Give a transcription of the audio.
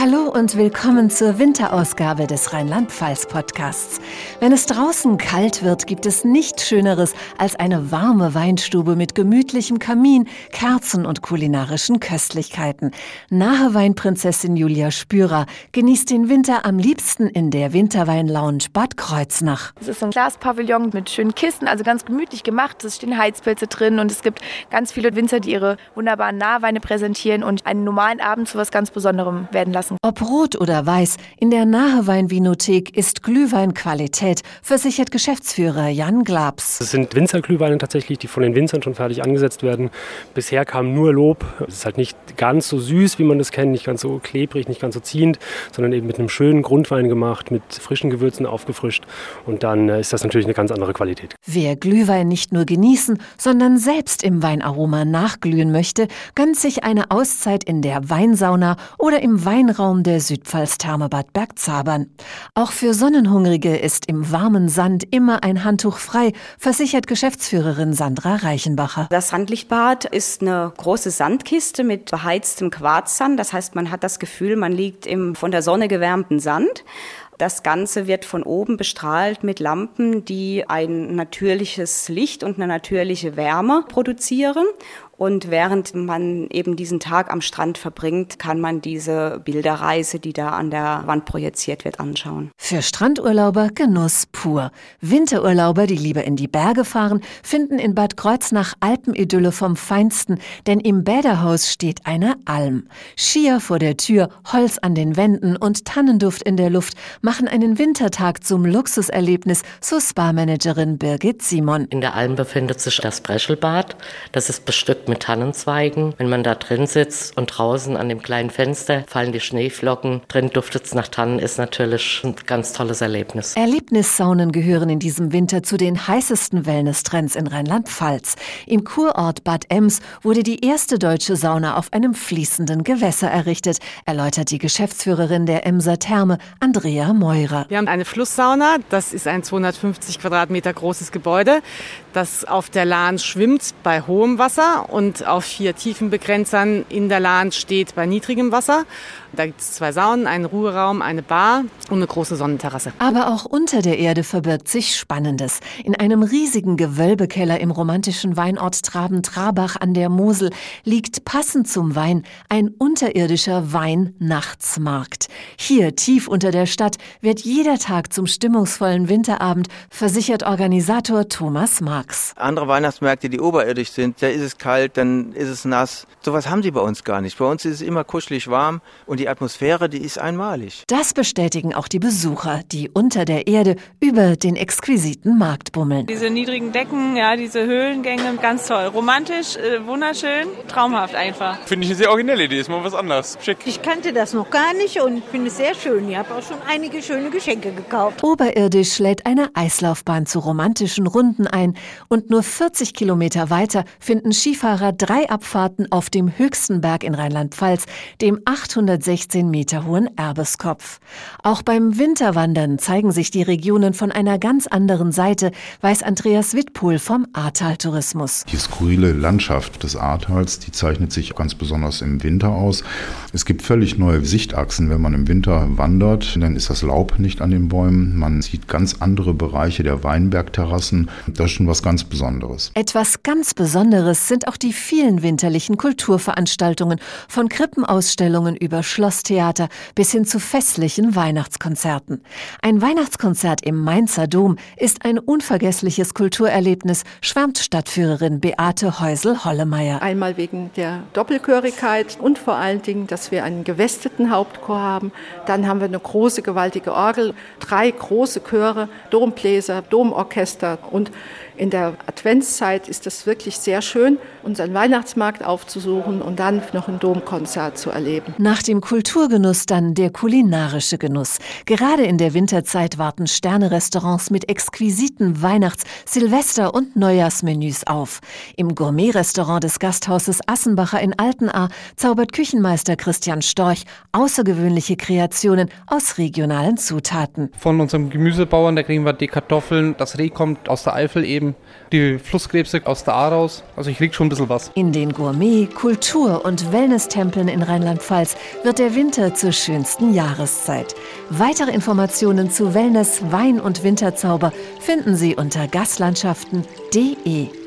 Hallo und willkommen zur Winterausgabe des Rheinland-Pfalz-Podcasts. Wenn es draußen kalt wird, gibt es nichts Schöneres als eine warme Weinstube mit gemütlichem Kamin, Kerzen und kulinarischen Köstlichkeiten. Nahe Weinprinzessin Julia Spürer genießt den Winter am liebsten in der Winterweinlounge Bad Kreuznach. Es ist ein Glaspavillon mit schönen Kissen, also ganz gemütlich gemacht. Es stehen Heizpilze drin und es gibt ganz viele Winzer, die ihre wunderbaren Nahweine präsentieren und einen normalen Abend zu was ganz Besonderem werden lassen. Ob rot oder weiß, in der Naheweinvinothek ist Glühwein Qualität, versichert Geschäftsführer Jan Glabs. Es sind Winzerglühweine tatsächlich, die von den Winzern schon fertig angesetzt werden. Bisher kam nur Lob. Es ist halt nicht ganz so süß, wie man das kennt, nicht ganz so klebrig, nicht ganz so ziehend, sondern eben mit einem schönen Grundwein gemacht, mit frischen Gewürzen aufgefrischt. Und dann äh, ist das natürlich eine ganz andere Qualität. Wer Glühwein nicht nur genießen, sondern selbst im Weinaroma nachglühen möchte, gönnt sich eine Auszeit in der Weinsauna oder im Weinraum Weinraum der Südpfalz Thermebad Bergzabern. Auch für Sonnenhungrige ist im warmen Sand immer ein Handtuch frei, versichert Geschäftsführerin Sandra Reichenbacher. Das Sandlichtbad ist eine große Sandkiste mit beheiztem Quarzsand. Das heißt, man hat das Gefühl, man liegt im von der Sonne gewärmten Sand. Das Ganze wird von oben bestrahlt mit Lampen, die ein natürliches Licht und eine natürliche Wärme produzieren. Und während man eben diesen Tag am Strand verbringt, kann man diese Bilderreise, die da an der Wand projiziert wird, anschauen. Für Strandurlauber Genuss pur. Winterurlauber, die lieber in die Berge fahren, finden in Bad Kreuznach Alpenidylle vom Feinsten, denn im Bäderhaus steht eine Alm. Skier vor der Tür, Holz an den Wänden und Tannenduft in der Luft machen einen Wintertag zum Luxuserlebnis, so Spa-Managerin Birgit Simon. In der Alm befindet sich das Breschelbad. Das ist bestückt mit Tannenzweigen. Wenn man da drin sitzt und draußen an dem kleinen Fenster fallen die Schneeflocken, drin duftet es nach Tannen, ist natürlich ein ganz tolles Erlebnis. Erlebnissaunen gehören in diesem Winter zu den heißesten Wellness-Trends in Rheinland-Pfalz. Im Kurort Bad Ems wurde die erste deutsche Sauna auf einem fließenden Gewässer errichtet, erläutert die Geschäftsführerin der Emser Therme, Andrea Meurer. Wir haben eine Flusssauna, das ist ein 250 Quadratmeter großes Gebäude, das auf der Lahn schwimmt bei hohem Wasser und auf vier Tiefenbegrenzern in der Lahn steht bei niedrigem Wasser. Da gibt es zwei Saunen, einen Ruheraum, eine Bar und eine große Sonnenterrasse. Aber auch unter der Erde verbirgt sich Spannendes. In einem riesigen Gewölbekeller im romantischen Weinort Traben-Trabach an der Mosel liegt passend zum Wein ein unterirdischer Weinnachtsmarkt. Hier, tief unter der Stadt, wird jeder Tag zum stimmungsvollen Winterabend, versichert Organisator Thomas Marx. Andere Weihnachtsmärkte, die oberirdisch sind, da ist es kalt, dann ist es nass. Sowas haben sie bei uns gar nicht. Bei uns ist es immer kuschelig warm und die Atmosphäre, die ist einmalig. Das bestätigen auch die Besucher, die unter der Erde über den exquisiten Markt bummeln. Diese niedrigen Decken, ja, diese Höhlengänge, ganz toll. Romantisch, äh, wunderschön, traumhaft einfach. Finde ich eine sehr originelle Idee, ist mal was anderes. Schick. Ich kannte das noch gar nicht und finde es sehr schön. Ich habe auch schon einige schöne Geschenke gekauft. Oberirdisch lädt eine Eislaufbahn zu romantischen Runden ein und nur 40 Kilometer weiter finden Skifahrer drei Abfahrten auf dem höchsten Berg in Rheinland-Pfalz, dem 860 16 Meter hohen Erbeskopf. Auch beim Winterwandern zeigen sich die Regionen von einer ganz anderen Seite, weiß Andreas Wittpohl vom Ahrtal Tourismus. Die skurrile Landschaft des Ahrtals, die zeichnet sich ganz besonders im Winter aus. Es gibt völlig neue Sichtachsen, wenn man im Winter wandert, dann ist das Laub nicht an den Bäumen. Man sieht ganz andere Bereiche der Weinbergterrassen. Das ist schon was ganz Besonderes. Etwas ganz Besonderes sind auch die vielen winterlichen Kulturveranstaltungen, von Krippenausstellungen über Schloss Schlosstheater bis hin zu festlichen Weihnachtskonzerten. Ein Weihnachtskonzert im Mainzer Dom ist ein unvergessliches Kulturerlebnis, schwärmt Stadtführerin Beate Häusel-Hollemeier. Einmal wegen der Doppelchörigkeit und vor allen Dingen, dass wir einen gewesteten Hauptchor haben. Dann haben wir eine große, gewaltige Orgel, drei große Chöre, Dombläser, Domorchester und in der Adventszeit ist das wirklich sehr schön und unseren Weihnachtsmarkt aufzusuchen und dann noch ein Domkonzert zu erleben. Nach dem Kulturgenuss dann der kulinarische Genuss. Gerade in der Winterzeit warten Sterne-Restaurants mit exquisiten Weihnachts-, Silvester- und Neujahrsmenüs auf. Im Gourmet-Restaurant des Gasthauses Assenbacher in Altenahr zaubert Küchenmeister Christian Storch außergewöhnliche Kreationen aus regionalen Zutaten. Von unserem Gemüsebauern, da kriegen wir die Kartoffeln, das Reh kommt aus der Eifel eben, die Flusskrebse aus der Aar raus. Also ich krieg schon ein bisschen was. In den Gourmet-, Kultur- und Wellness-Tempeln in Rheinland-Pfalz wird der Winter zur schönsten Jahreszeit. Weitere Informationen zu Wellness, Wein und Winterzauber finden Sie unter gaslandschaften.de.